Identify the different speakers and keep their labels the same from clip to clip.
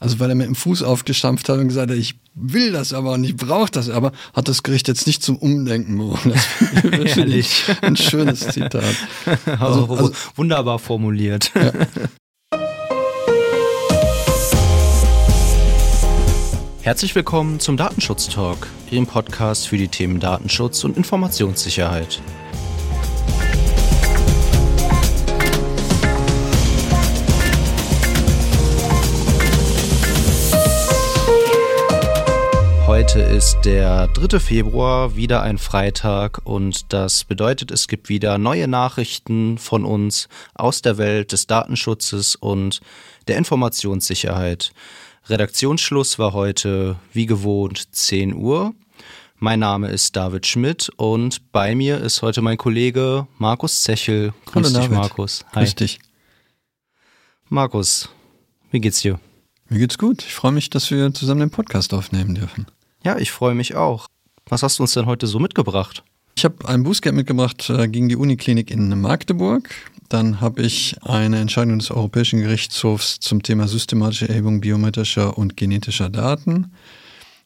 Speaker 1: Also weil er mit dem Fuß aufgestampft hat und gesagt hat, ich will das aber und ich brauche das aber, hat das Gericht jetzt nicht zum Umdenken bewogen. Das finde ich ein schönes Zitat.
Speaker 2: Also, also, wunderbar formuliert. Ja. Herzlich willkommen zum Datenschutz Talk, Ihrem Podcast für die Themen Datenschutz und Informationssicherheit. Heute ist der 3. Februar, wieder ein Freitag und das bedeutet, es gibt wieder neue Nachrichten von uns aus der Welt des Datenschutzes und der Informationssicherheit. Redaktionsschluss war heute wie gewohnt 10 Uhr. Mein Name ist David Schmidt und bei mir ist heute mein Kollege Markus Zechel.
Speaker 1: Grüß Hallo dich, David. Markus. Hi. Grüß dich.
Speaker 2: Markus, wie geht's dir?
Speaker 1: Mir geht's gut. Ich freue mich, dass wir zusammen den Podcast aufnehmen dürfen.
Speaker 2: Ja, ich freue mich auch. Was hast du uns denn heute so mitgebracht?
Speaker 1: Ich habe ein Bußgeld mitgebracht äh, gegen die Uniklinik in Magdeburg. Dann habe ich eine Entscheidung des Europäischen Gerichtshofs zum Thema systematische Erhebung biometrischer und genetischer Daten.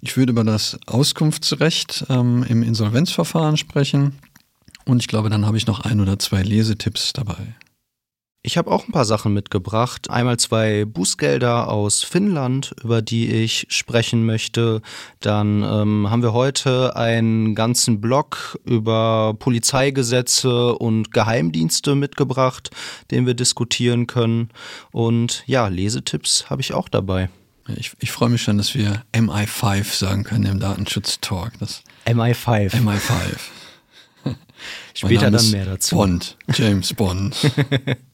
Speaker 1: Ich würde über das Auskunftsrecht ähm, im Insolvenzverfahren sprechen. Und ich glaube, dann habe ich noch ein oder zwei Lesetipps dabei.
Speaker 2: Ich habe auch ein paar Sachen mitgebracht. Einmal zwei Bußgelder aus Finnland, über die ich sprechen möchte. Dann ähm, haben wir heute einen ganzen Blog über Polizeigesetze und Geheimdienste mitgebracht, den wir diskutieren können. Und ja, Lesetipps habe ich auch dabei.
Speaker 1: Ich, ich freue mich schon, dass wir MI5 sagen können im Datenschutz-Talk.
Speaker 2: MI5.
Speaker 1: MI5.
Speaker 2: Später dann mehr dazu.
Speaker 1: Bond, James Bond.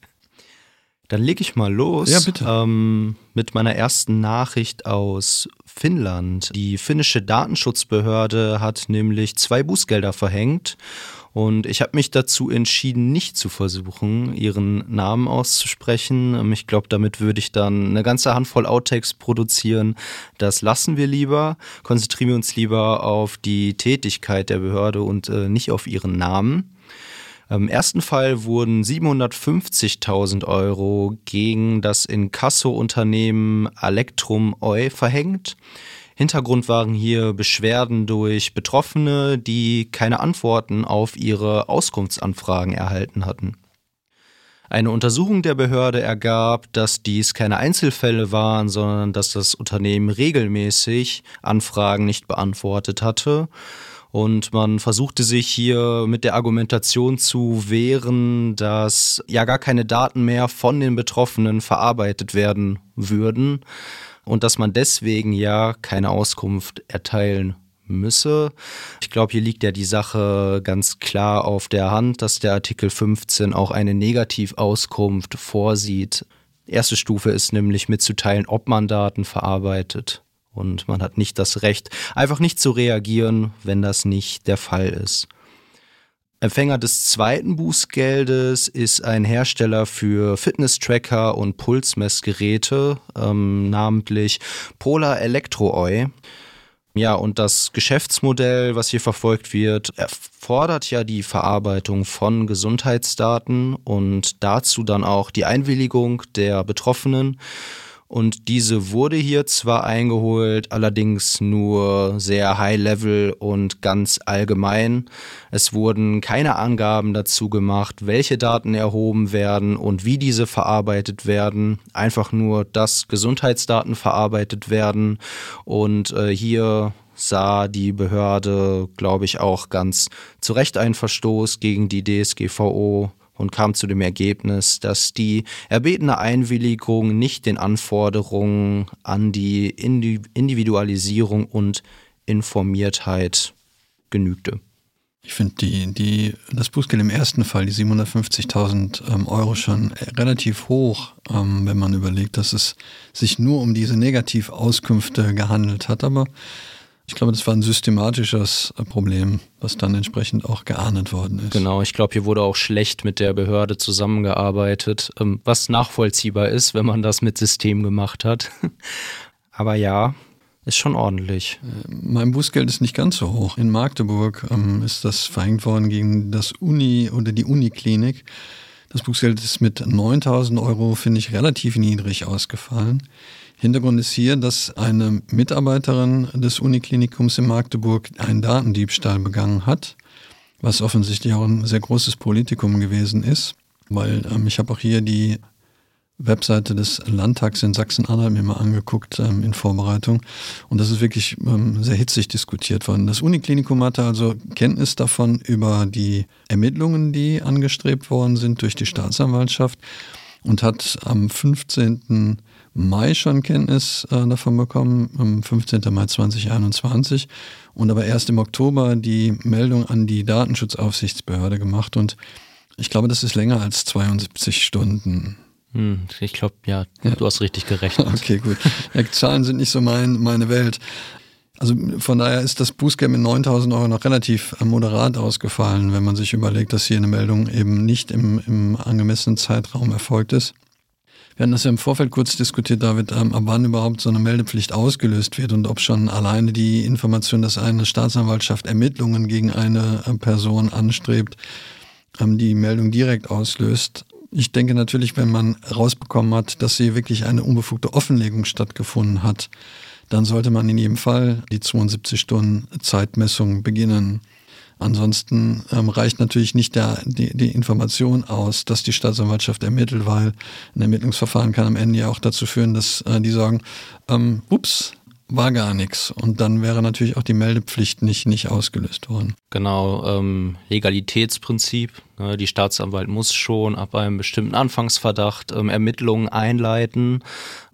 Speaker 2: Dann lege ich mal los
Speaker 1: ja, bitte.
Speaker 2: Ähm, mit meiner ersten Nachricht aus Finnland. Die finnische Datenschutzbehörde hat nämlich zwei Bußgelder verhängt und ich habe mich dazu entschieden, nicht zu versuchen, ihren Namen auszusprechen. Ähm, ich glaube, damit würde ich dann eine ganze Handvoll Outtakes produzieren. Das lassen wir lieber. Konzentrieren wir uns lieber auf die Tätigkeit der Behörde und äh, nicht auf ihren Namen. Im ersten Fall wurden 750.000 Euro gegen das Inkasso-Unternehmen Electrum Oi verhängt. Hintergrund waren hier Beschwerden durch Betroffene, die keine Antworten auf ihre Auskunftsanfragen erhalten hatten. Eine Untersuchung der Behörde ergab, dass dies keine Einzelfälle waren, sondern dass das Unternehmen regelmäßig Anfragen nicht beantwortet hatte und man versuchte sich hier mit der Argumentation zu wehren, dass ja gar keine Daten mehr von den Betroffenen verarbeitet werden würden und dass man deswegen ja keine Auskunft erteilen müsse. Ich glaube, hier liegt ja die Sache ganz klar auf der Hand, dass der Artikel 15 auch eine Negativauskunft vorsieht. Erste Stufe ist nämlich mitzuteilen, ob man Daten verarbeitet und man hat nicht das Recht, einfach nicht zu reagieren, wenn das nicht der Fall ist. Empfänger des zweiten Bußgeldes ist ein Hersteller für Fitness-Tracker und Pulsmessgeräte, ähm, namentlich Polar Electrooi. Ja, und das Geschäftsmodell, was hier verfolgt wird, erfordert ja die Verarbeitung von Gesundheitsdaten und dazu dann auch die Einwilligung der Betroffenen. Und diese wurde hier zwar eingeholt, allerdings nur sehr high-level und ganz allgemein. Es wurden keine Angaben dazu gemacht, welche Daten erhoben werden und wie diese verarbeitet werden. Einfach nur, dass Gesundheitsdaten verarbeitet werden. Und äh, hier sah die Behörde, glaube ich, auch ganz zu Recht einen Verstoß gegen die DSGVO und kam zu dem Ergebnis, dass die erbetene Einwilligung nicht den Anforderungen an die Individualisierung und Informiertheit genügte.
Speaker 1: Ich finde die, die, das Bußgeld im ersten Fall, die 750.000 ähm, Euro, schon relativ hoch, ähm, wenn man überlegt, dass es sich nur um diese Negativauskünfte gehandelt hat. Aber ich glaube, das war ein systematisches äh, Problem, was dann entsprechend auch geahndet worden ist.
Speaker 2: Genau, ich glaube, hier wurde auch schlecht mit der Behörde zusammengearbeitet, ähm, was nachvollziehbar ist, wenn man das mit System gemacht hat. Aber ja, ist schon ordentlich.
Speaker 1: Äh, mein Bußgeld ist nicht ganz so hoch. In Magdeburg ähm, ist das verhängt worden gegen das Uni oder die Uniklinik. Das Bußgeld ist mit 9000 Euro, finde ich, relativ niedrig ausgefallen. Hintergrund ist hier, dass eine Mitarbeiterin des Uniklinikums in Magdeburg einen Datendiebstahl begangen hat, was offensichtlich auch ein sehr großes Politikum gewesen ist, weil ähm, ich habe auch hier die Webseite des Landtags in Sachsen-Anhalt mir mal angeguckt ähm, in Vorbereitung. Und das ist wirklich ähm, sehr hitzig diskutiert worden. Das Uniklinikum hatte also Kenntnis davon über die Ermittlungen, die angestrebt worden sind durch die Staatsanwaltschaft und hat am 15. Mai schon Kenntnis äh, davon bekommen, am 15. Mai 2021 und aber erst im Oktober die Meldung an die Datenschutzaufsichtsbehörde gemacht und ich glaube, das ist länger als 72 Stunden.
Speaker 2: Hm, ich glaube, ja, ja, du hast richtig gerechnet.
Speaker 1: Okay, gut. Zahlen sind nicht so mein, meine Welt. Also von daher ist das Bußgeld mit 9000 Euro noch relativ äh, moderat ausgefallen, wenn man sich überlegt, dass hier eine Meldung eben nicht im, im angemessenen Zeitraum erfolgt ist. Wir hatten das ja im Vorfeld kurz diskutiert, David, ähm, ab wann überhaupt so eine Meldepflicht ausgelöst wird und ob schon alleine die Information, dass eine Staatsanwaltschaft Ermittlungen gegen eine äh, Person anstrebt, ähm, die Meldung direkt auslöst. Ich denke natürlich, wenn man rausbekommen hat, dass hier wirklich eine unbefugte Offenlegung stattgefunden hat, dann sollte man in jedem Fall die 72 Stunden Zeitmessung beginnen. Ansonsten ähm, reicht natürlich nicht der, die, die Information aus, dass die Staatsanwaltschaft ermittelt, weil ein Ermittlungsverfahren kann am Ende ja auch dazu führen, dass äh, die sagen, ähm, ups, war gar nichts. Und dann wäre natürlich auch die Meldepflicht nicht, nicht ausgelöst worden.
Speaker 2: Genau, ähm, Legalitätsprinzip. Ne, die Staatsanwalt muss schon ab einem bestimmten Anfangsverdacht ähm, Ermittlungen einleiten.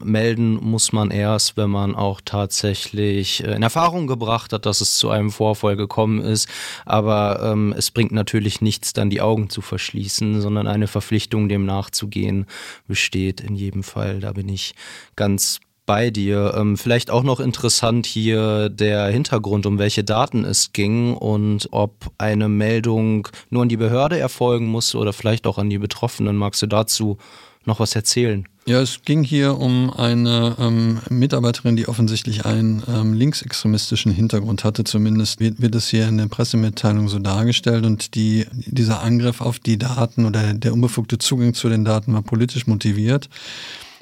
Speaker 2: Melden muss man erst, wenn man auch tatsächlich äh, in Erfahrung gebracht hat, dass es zu einem Vorfall gekommen ist. Aber ähm, es bringt natürlich nichts, dann die Augen zu verschließen, sondern eine Verpflichtung, dem nachzugehen, besteht in jedem Fall. Da bin ich ganz bei dir. Ähm, vielleicht auch noch interessant hier der Hintergrund, um welche Daten es ging und ob eine Meldung nur an die Behörde erfolgen muss oder vielleicht auch an die Betroffenen. Magst du dazu noch was erzählen?
Speaker 1: Ja, es ging hier um eine ähm, Mitarbeiterin, die offensichtlich einen ähm, linksextremistischen Hintergrund hatte. Zumindest wird, wird es hier in der Pressemitteilung so dargestellt. Und die, dieser Angriff auf die Daten oder der unbefugte Zugang zu den Daten war politisch motiviert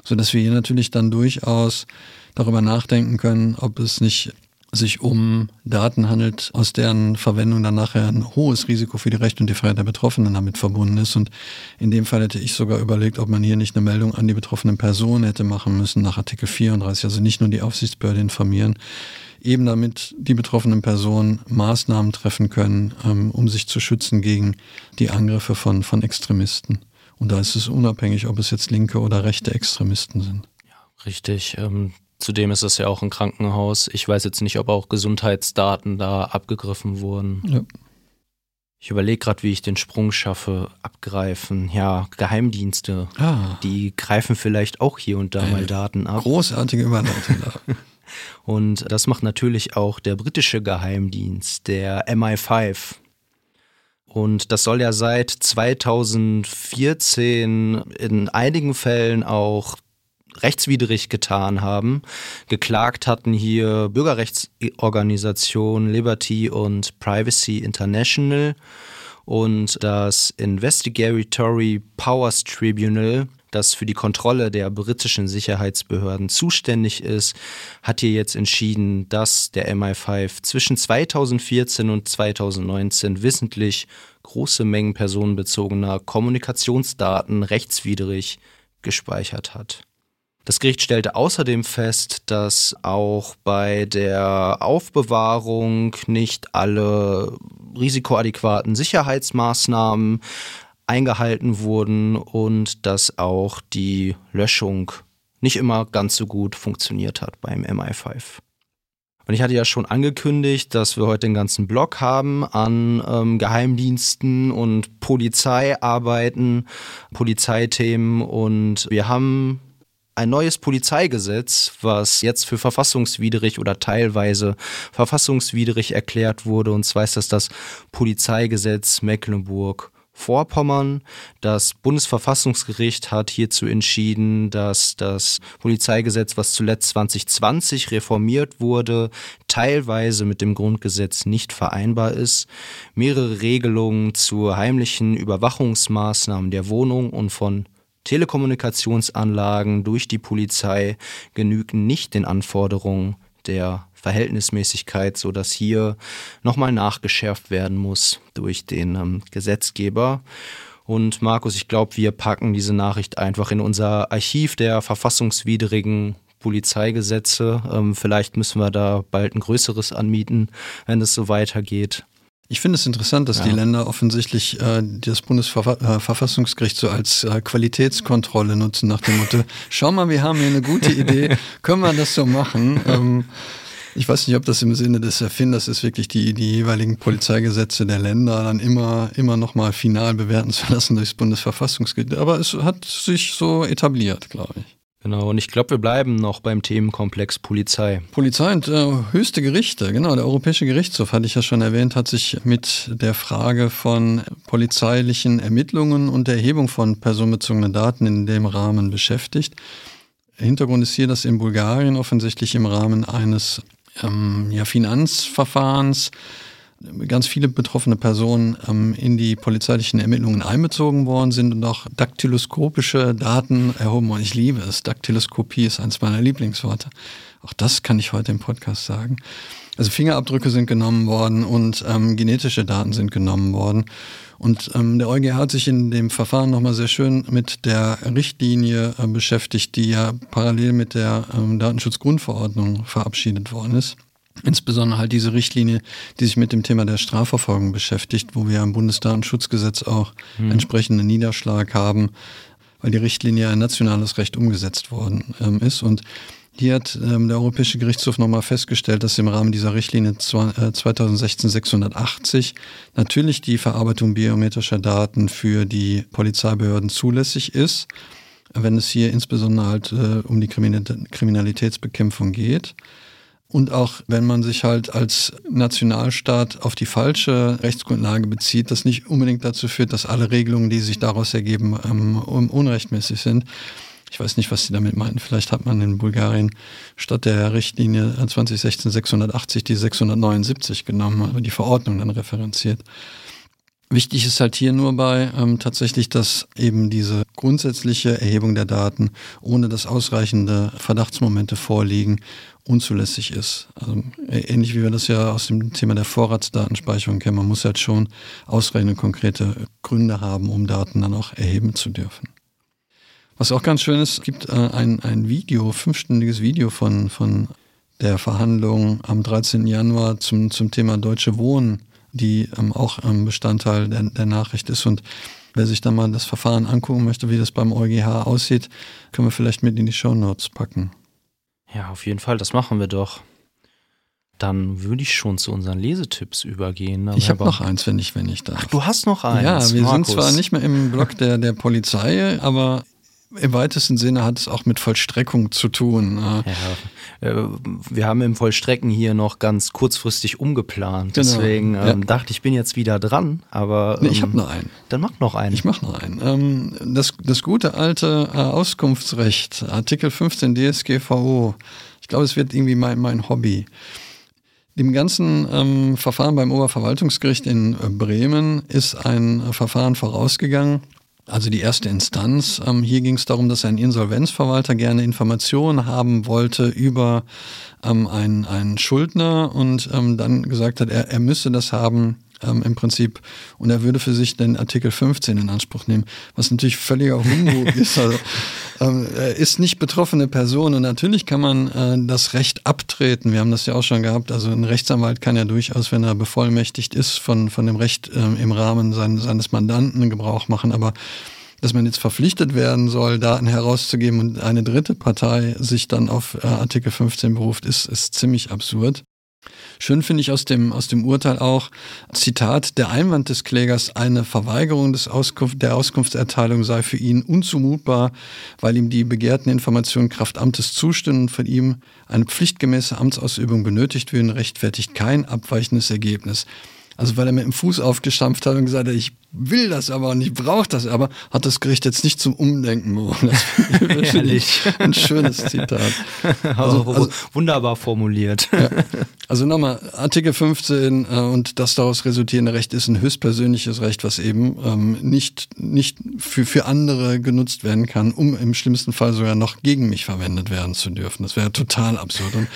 Speaker 1: sodass wir hier natürlich dann durchaus darüber nachdenken können, ob es nicht sich um Daten handelt, aus deren Verwendung dann nachher ein hohes Risiko für die Rechte und die Freiheit der Betroffenen damit verbunden ist. Und in dem Fall hätte ich sogar überlegt, ob man hier nicht eine Meldung an die betroffenen Personen hätte machen müssen nach Artikel 34, also nicht nur die Aufsichtsbehörde informieren, eben damit die betroffenen Personen Maßnahmen treffen können, ähm, um sich zu schützen gegen die Angriffe von, von Extremisten. Und da ist es unabhängig, ob es jetzt linke oder rechte Extremisten sind.
Speaker 2: Ja, richtig. Ähm, zudem ist es ja auch ein Krankenhaus. Ich weiß jetzt nicht, ob auch Gesundheitsdaten da abgegriffen wurden. Ja. Ich überlege gerade, wie ich den Sprung schaffe. Abgreifen. Ja, Geheimdienste. Ah. Die greifen vielleicht auch hier und da Eine mal Daten ab.
Speaker 1: Großartige Überleitung da.
Speaker 2: und das macht natürlich auch der britische Geheimdienst, der MI5. Und das soll ja seit 2014 in einigen Fällen auch rechtswidrig getan haben. Geklagt hatten hier Bürgerrechtsorganisationen Liberty und Privacy International und das Investigatory Powers Tribunal das für die Kontrolle der britischen Sicherheitsbehörden zuständig ist, hat hier jetzt entschieden, dass der MI5 zwischen 2014 und 2019 wissentlich große Mengen personenbezogener Kommunikationsdaten rechtswidrig gespeichert hat. Das Gericht stellte außerdem fest, dass auch bei der Aufbewahrung nicht alle risikoadäquaten Sicherheitsmaßnahmen eingehalten wurden und dass auch die Löschung nicht immer ganz so gut funktioniert hat beim MI5. Und ich hatte ja schon angekündigt, dass wir heute den ganzen Blog haben an ähm, Geheimdiensten und Polizeiarbeiten, Polizeithemen und wir haben ein neues Polizeigesetz, was jetzt für verfassungswidrig oder teilweise verfassungswidrig erklärt wurde. Und zwar ist das das Polizeigesetz Mecklenburg Vorpommern. Das Bundesverfassungsgericht hat hierzu entschieden, dass das Polizeigesetz, was zuletzt 2020 reformiert wurde, teilweise mit dem Grundgesetz nicht vereinbar ist. Mehrere Regelungen zu heimlichen Überwachungsmaßnahmen der Wohnung und von Telekommunikationsanlagen durch die Polizei genügen nicht den Anforderungen der Verhältnismäßigkeit, sodass hier nochmal nachgeschärft werden muss durch den ähm, Gesetzgeber. Und Markus, ich glaube, wir packen diese Nachricht einfach in unser Archiv der verfassungswidrigen Polizeigesetze. Ähm, vielleicht müssen wir da bald ein größeres anmieten, wenn es so weitergeht.
Speaker 1: Ich finde es interessant, dass ja. die Länder offensichtlich äh, das Bundesverfassungsgericht so als äh, Qualitätskontrolle nutzen, nach dem Motto, schau mal, wir haben hier eine gute Idee, können wir das so machen? Ähm, ich weiß nicht, ob das im Sinne des Erfinders ist, wirklich die, die jeweiligen Polizeigesetze der Länder dann immer, immer nochmal final bewerten zu lassen durchs Bundesverfassungsgericht. Aber es hat sich so etabliert, glaube ich.
Speaker 2: Genau, und ich glaube, wir bleiben noch beim Themenkomplex Polizei.
Speaker 1: Polizei und äh, höchste Gerichte, genau. Der Europäische Gerichtshof, hatte ich ja schon erwähnt, hat sich mit der Frage von polizeilichen Ermittlungen und der Erhebung von personenbezogenen Daten in dem Rahmen beschäftigt. Hintergrund ist hier, dass in Bulgarien offensichtlich im Rahmen eines ähm, ja, Finanzverfahrens ganz viele betroffene Personen ähm, in die polizeilichen Ermittlungen einbezogen worden sind und auch daktyloskopische Daten erhoben worden. Ich liebe es. Daktyloskopie ist eines meiner Lieblingsworte. Auch das kann ich heute im Podcast sagen. Also Fingerabdrücke sind genommen worden und ähm, genetische Daten sind genommen worden. Und ähm, der EuGH hat sich in dem Verfahren nochmal sehr schön mit der Richtlinie äh, beschäftigt, die ja parallel mit der ähm, Datenschutzgrundverordnung verabschiedet worden ist. Insbesondere halt diese Richtlinie, die sich mit dem Thema der Strafverfolgung beschäftigt, wo wir im Bundesdatenschutzgesetz auch mhm. entsprechenden Niederschlag haben, weil die Richtlinie ein nationales Recht umgesetzt worden ähm, ist. Und hier hat ähm, der Europäische Gerichtshof nochmal festgestellt, dass im Rahmen dieser Richtlinie äh, 2016-680 natürlich die Verarbeitung biometrischer Daten für die Polizeibehörden zulässig ist, wenn es hier insbesondere halt äh, um die Kriminalitätsbekämpfung geht. Und auch wenn man sich halt als Nationalstaat auf die falsche Rechtsgrundlage bezieht, das nicht unbedingt dazu führt, dass alle Regelungen, die sich daraus ergeben, ähm, unrechtmäßig sind. Ich weiß nicht, was Sie damit meinen. Vielleicht hat man in Bulgarien statt der Richtlinie 2016 680 die 679 genommen, aber die Verordnung dann referenziert. Wichtig ist halt hier nur bei ähm, tatsächlich, dass eben diese grundsätzliche Erhebung der Daten, ohne dass ausreichende Verdachtsmomente vorliegen, unzulässig ist. Also ähnlich wie wir das ja aus dem Thema der Vorratsdatenspeicherung kennen. Man muss halt schon ausreichende konkrete Gründe haben, um Daten dann auch erheben zu dürfen. Was auch ganz schön ist, es gibt äh, ein, ein Video, fünfstündiges Video von, von der Verhandlung am 13. Januar zum, zum Thema Deutsche Wohnen, die ähm, auch ähm, Bestandteil der, der Nachricht ist. Und wer sich da mal das Verfahren angucken möchte, wie das beim EuGH aussieht, können wir vielleicht mit in die Show Notes packen.
Speaker 2: Ja, auf jeden Fall, das machen wir doch. Dann würde ich schon zu unseren Lesetipps übergehen.
Speaker 1: Ich habe noch eins, wenn ich, wenn ich darf.
Speaker 2: Ach, du hast noch eins.
Speaker 1: Ja, wir Markus. sind zwar nicht mehr im Blog der, der Polizei, aber im weitesten Sinne hat es auch mit Vollstreckung zu tun.
Speaker 2: Ja, äh, wir haben im Vollstrecken hier noch ganz kurzfristig umgeplant. Genau. Deswegen ähm, ja. dachte ich, bin jetzt wieder dran. Aber
Speaker 1: nee, ich habe ähm, noch einen.
Speaker 2: Dann mach noch einen.
Speaker 1: Ich mach noch einen. Ähm, das, das gute alte äh, Auskunftsrecht, Artikel 15 DSGVO. Ich glaube, es wird irgendwie mein, mein Hobby. Dem ganzen ähm, Verfahren beim Oberverwaltungsgericht in äh, Bremen ist ein äh, Verfahren vorausgegangen, also die erste Instanz. Ähm, hier ging es darum, dass ein Insolvenzverwalter gerne Informationen haben wollte über ähm, einen, einen Schuldner und ähm, dann gesagt hat, er, er müsse das haben ähm, im Prinzip und er würde für sich den Artikel 15 in Anspruch nehmen, was natürlich völliger Humbug ist. Also, ähm, er ist nicht betroffene Person und natürlich kann man äh, das Recht abtreten. Wir haben das ja auch schon gehabt. Also ein Rechtsanwalt kann ja durchaus, wenn er bevollmächtigt ist, von, von dem Recht äh, im Rahmen sein, seines Mandanten Gebrauch machen. Aber dass man jetzt verpflichtet werden soll, Daten herauszugeben und eine dritte Partei sich dann auf äh, Artikel 15 beruft, ist, ist ziemlich absurd. Schön finde ich aus dem, aus dem Urteil auch, Zitat, der Einwand des Klägers, eine Verweigerung des Auskunft, der Auskunftserteilung sei für ihn unzumutbar, weil ihm die begehrten Informationen Kraft Amtes zustünden und von ihm eine pflichtgemäße Amtsausübung benötigt würden, rechtfertigt kein abweichendes Ergebnis. Also weil er mit dem Fuß aufgestampft hat und gesagt hat, ich will das aber und ich brauche das aber, hat das Gericht jetzt nicht zum Umdenken bewogen. Das
Speaker 2: Ehrlich.
Speaker 1: ein schönes Zitat.
Speaker 2: Also, also, wunderbar formuliert.
Speaker 1: Ja. Also nochmal, Artikel 15 äh, und das daraus resultierende Recht ist ein höchstpersönliches Recht, was eben ähm, nicht, nicht für, für andere genutzt werden kann, um im schlimmsten Fall sogar noch gegen mich verwendet werden zu dürfen. Das wäre total absurd. Und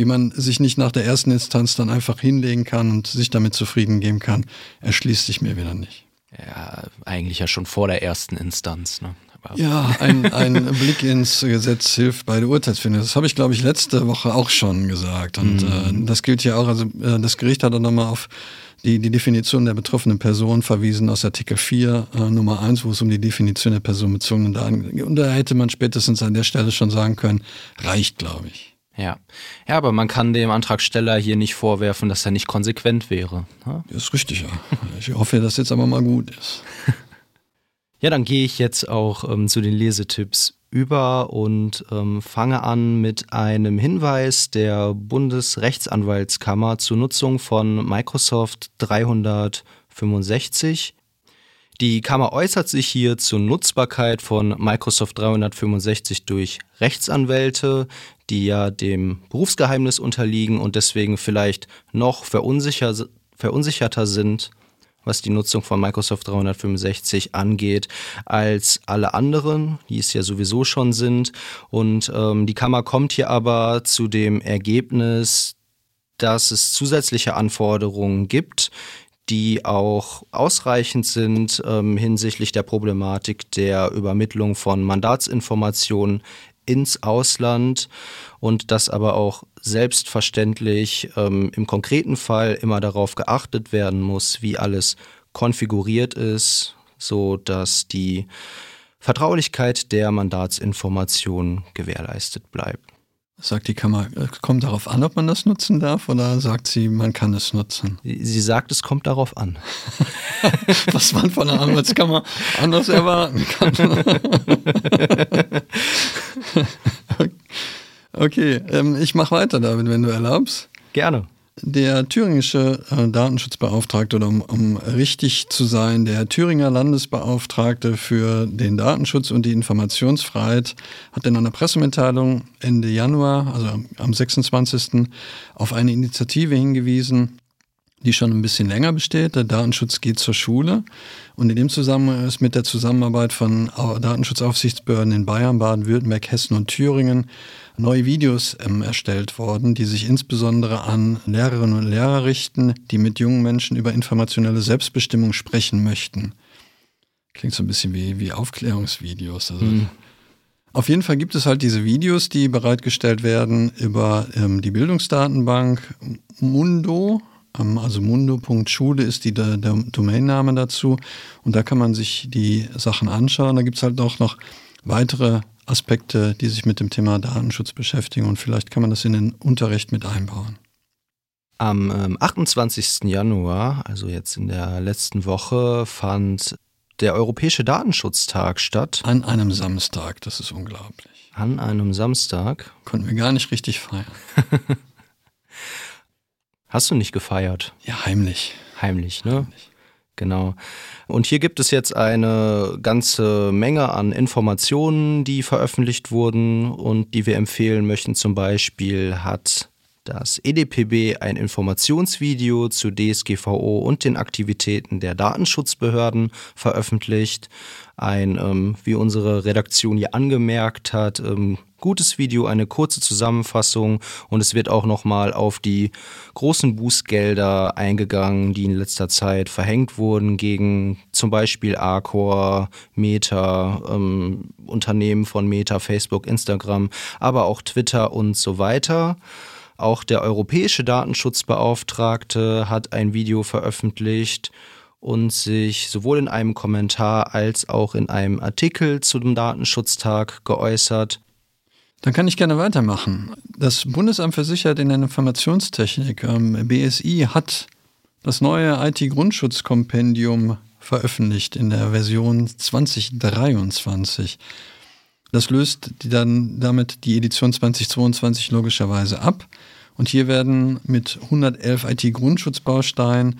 Speaker 1: wie man sich nicht nach der ersten Instanz dann einfach hinlegen kann und sich damit zufrieden geben kann, erschließt sich mir wieder nicht.
Speaker 2: Ja, eigentlich ja schon vor der ersten Instanz. Ne?
Speaker 1: Ja, ein, ein Blick ins Gesetz hilft bei der Urteilsfindung. Das habe ich, glaube ich, letzte Woche auch schon gesagt. Und mhm. äh, das gilt ja auch, also äh, das Gericht hat dann nochmal auf die, die Definition der betroffenen Person verwiesen aus Artikel 4 äh, Nummer 1, wo es um die Definition der personenbezogenen Daten geht. Und da hätte man spätestens an der Stelle schon sagen können, reicht, glaube ich.
Speaker 2: Ja. ja, aber man kann dem Antragsteller hier nicht vorwerfen, dass er nicht konsequent wäre.
Speaker 1: Ja? Das ist richtig, ja. Ich hoffe, dass jetzt aber mal gut ist.
Speaker 2: ja, dann gehe ich jetzt auch ähm, zu den Lesetipps über und ähm, fange an mit einem Hinweis der Bundesrechtsanwaltskammer zur Nutzung von Microsoft 365 die Kammer äußert sich hier zur Nutzbarkeit von Microsoft 365 durch Rechtsanwälte, die ja dem Berufsgeheimnis unterliegen und deswegen vielleicht noch verunsicher, verunsicherter sind, was die Nutzung von Microsoft 365 angeht, als alle anderen, die es ja sowieso schon sind. Und ähm, die Kammer kommt hier aber zu dem Ergebnis, dass es zusätzliche Anforderungen gibt, die auch ausreichend sind ähm, hinsichtlich der Problematik der Übermittlung von Mandatsinformationen ins Ausland und dass aber auch selbstverständlich ähm, im konkreten Fall immer darauf geachtet werden muss, wie alles konfiguriert ist, so dass die Vertraulichkeit der Mandatsinformationen gewährleistet bleibt.
Speaker 1: Sagt die Kammer, es äh, kommt darauf an, ob man das nutzen darf oder sagt sie, man kann es nutzen?
Speaker 2: Sie sagt, es kommt darauf an.
Speaker 1: Was man von der Anwaltskammer anders erwarten kann. okay, ähm, ich mache weiter, David, wenn du erlaubst.
Speaker 2: Gerne.
Speaker 1: Der thüringische äh, Datenschutzbeauftragte, oder um, um, richtig zu sein, der Thüringer Landesbeauftragte für den Datenschutz und die Informationsfreiheit hat in einer Pressemitteilung Ende Januar, also am 26. auf eine Initiative hingewiesen, die schon ein bisschen länger besteht. Der Datenschutz geht zur Schule. Und in dem Zusammenhang ist mit der Zusammenarbeit von Datenschutzaufsichtsbehörden in Bayern, Baden-Württemberg, Hessen und Thüringen neue Videos ähm, erstellt worden, die sich insbesondere an Lehrerinnen und Lehrer richten, die mit jungen Menschen über informationelle Selbstbestimmung sprechen möchten. Klingt so ein bisschen wie, wie Aufklärungsvideos. Also mhm. Auf jeden Fall gibt es halt diese Videos, die bereitgestellt werden über ähm, die Bildungsdatenbank Mundo. Ähm, also mundo.schule ist die, der, der Domainname dazu. Und da kann man sich die Sachen anschauen. Da gibt es halt auch noch weitere Aspekte, die sich mit dem Thema Datenschutz beschäftigen und vielleicht kann man das in den Unterricht mit einbauen.
Speaker 2: Am ähm, 28. Januar, also jetzt in der letzten Woche, fand der Europäische Datenschutztag statt.
Speaker 1: An einem Samstag, das ist unglaublich.
Speaker 2: An einem Samstag.
Speaker 1: Konnten wir gar nicht richtig feiern.
Speaker 2: Hast du nicht gefeiert?
Speaker 1: Ja, heimlich.
Speaker 2: Heimlich, ne? Heimlich. Genau. Und hier gibt es jetzt eine ganze Menge an Informationen, die veröffentlicht wurden und die wir empfehlen möchten. Zum Beispiel hat das EDPB ein Informationsvideo zu DSGVO und den Aktivitäten der Datenschutzbehörden veröffentlicht. Ein, ähm, wie unsere Redaktion hier angemerkt hat, ähm, gutes Video, eine kurze Zusammenfassung und es wird auch nochmal auf die großen Bußgelder eingegangen, die in letzter Zeit verhängt wurden gegen zum Beispiel Arcor, Meta, ähm, Unternehmen von Meta, Facebook, Instagram, aber auch Twitter und so weiter. Auch der europäische Datenschutzbeauftragte hat ein Video veröffentlicht und sich sowohl in einem Kommentar als auch in einem Artikel zu dem Datenschutztag geäußert.
Speaker 1: Dann kann ich gerne weitermachen. Das Bundesamt für Sicherheit in der Informationstechnik, ähm, BSI, hat das neue IT-Grundschutzkompendium veröffentlicht in der Version 2023. Das löst dann damit die Edition 2022 logischerweise ab. Und hier werden mit 111 IT-Grundschutzbausteinen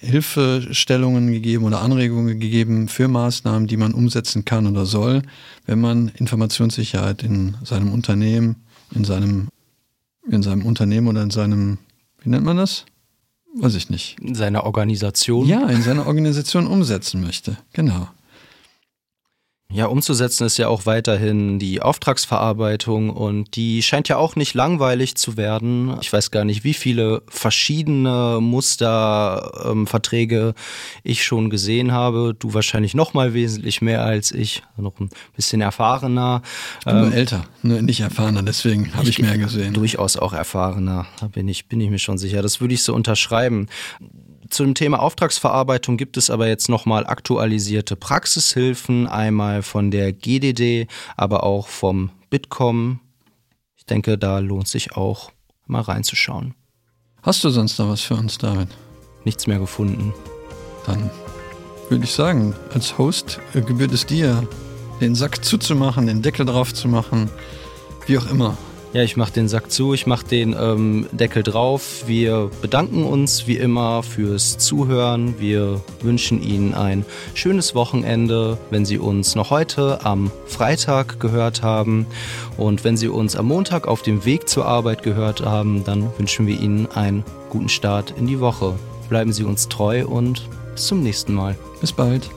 Speaker 1: Hilfestellungen gegeben oder Anregungen gegeben für Maßnahmen, die man umsetzen kann oder soll, wenn man Informationssicherheit in seinem Unternehmen, in seinem, in seinem Unternehmen oder in seinem, wie nennt man das? Weiß ich nicht.
Speaker 2: In seiner Organisation?
Speaker 1: Ja, in seiner Organisation umsetzen möchte. Genau.
Speaker 2: Ja, umzusetzen ist ja auch weiterhin die Auftragsverarbeitung und die scheint ja auch nicht langweilig zu werden. Ich weiß gar nicht, wie viele verschiedene Musterverträge ähm, ich schon gesehen habe. Du wahrscheinlich noch mal wesentlich mehr als ich, noch ein bisschen erfahrener.
Speaker 1: Ich bin ähm, nur älter, nur nicht erfahrener, deswegen habe ich, ich mehr gesehen.
Speaker 2: Durchaus auch erfahrener, da bin ich, bin ich mir schon sicher. Das würde ich so unterschreiben. Zum Thema Auftragsverarbeitung gibt es aber jetzt nochmal aktualisierte Praxishilfen, einmal von der GDD, aber auch vom Bitkom. Ich denke, da lohnt sich auch mal reinzuschauen.
Speaker 1: Hast du sonst noch was für uns, David?
Speaker 2: Nichts mehr gefunden.
Speaker 1: Dann würde ich sagen, als Host gebührt es dir, den Sack zuzumachen, den Deckel drauf zu machen, wie auch immer.
Speaker 2: Ja, ich mache den Sack zu, ich mache den ähm, Deckel drauf. Wir bedanken uns wie immer fürs Zuhören. Wir wünschen Ihnen ein schönes Wochenende, wenn Sie uns noch heute am Freitag gehört haben. Und wenn Sie uns am Montag auf dem Weg zur Arbeit gehört haben, dann wünschen wir Ihnen einen guten Start in die Woche. Bleiben Sie uns treu und bis zum nächsten Mal.
Speaker 1: Bis bald.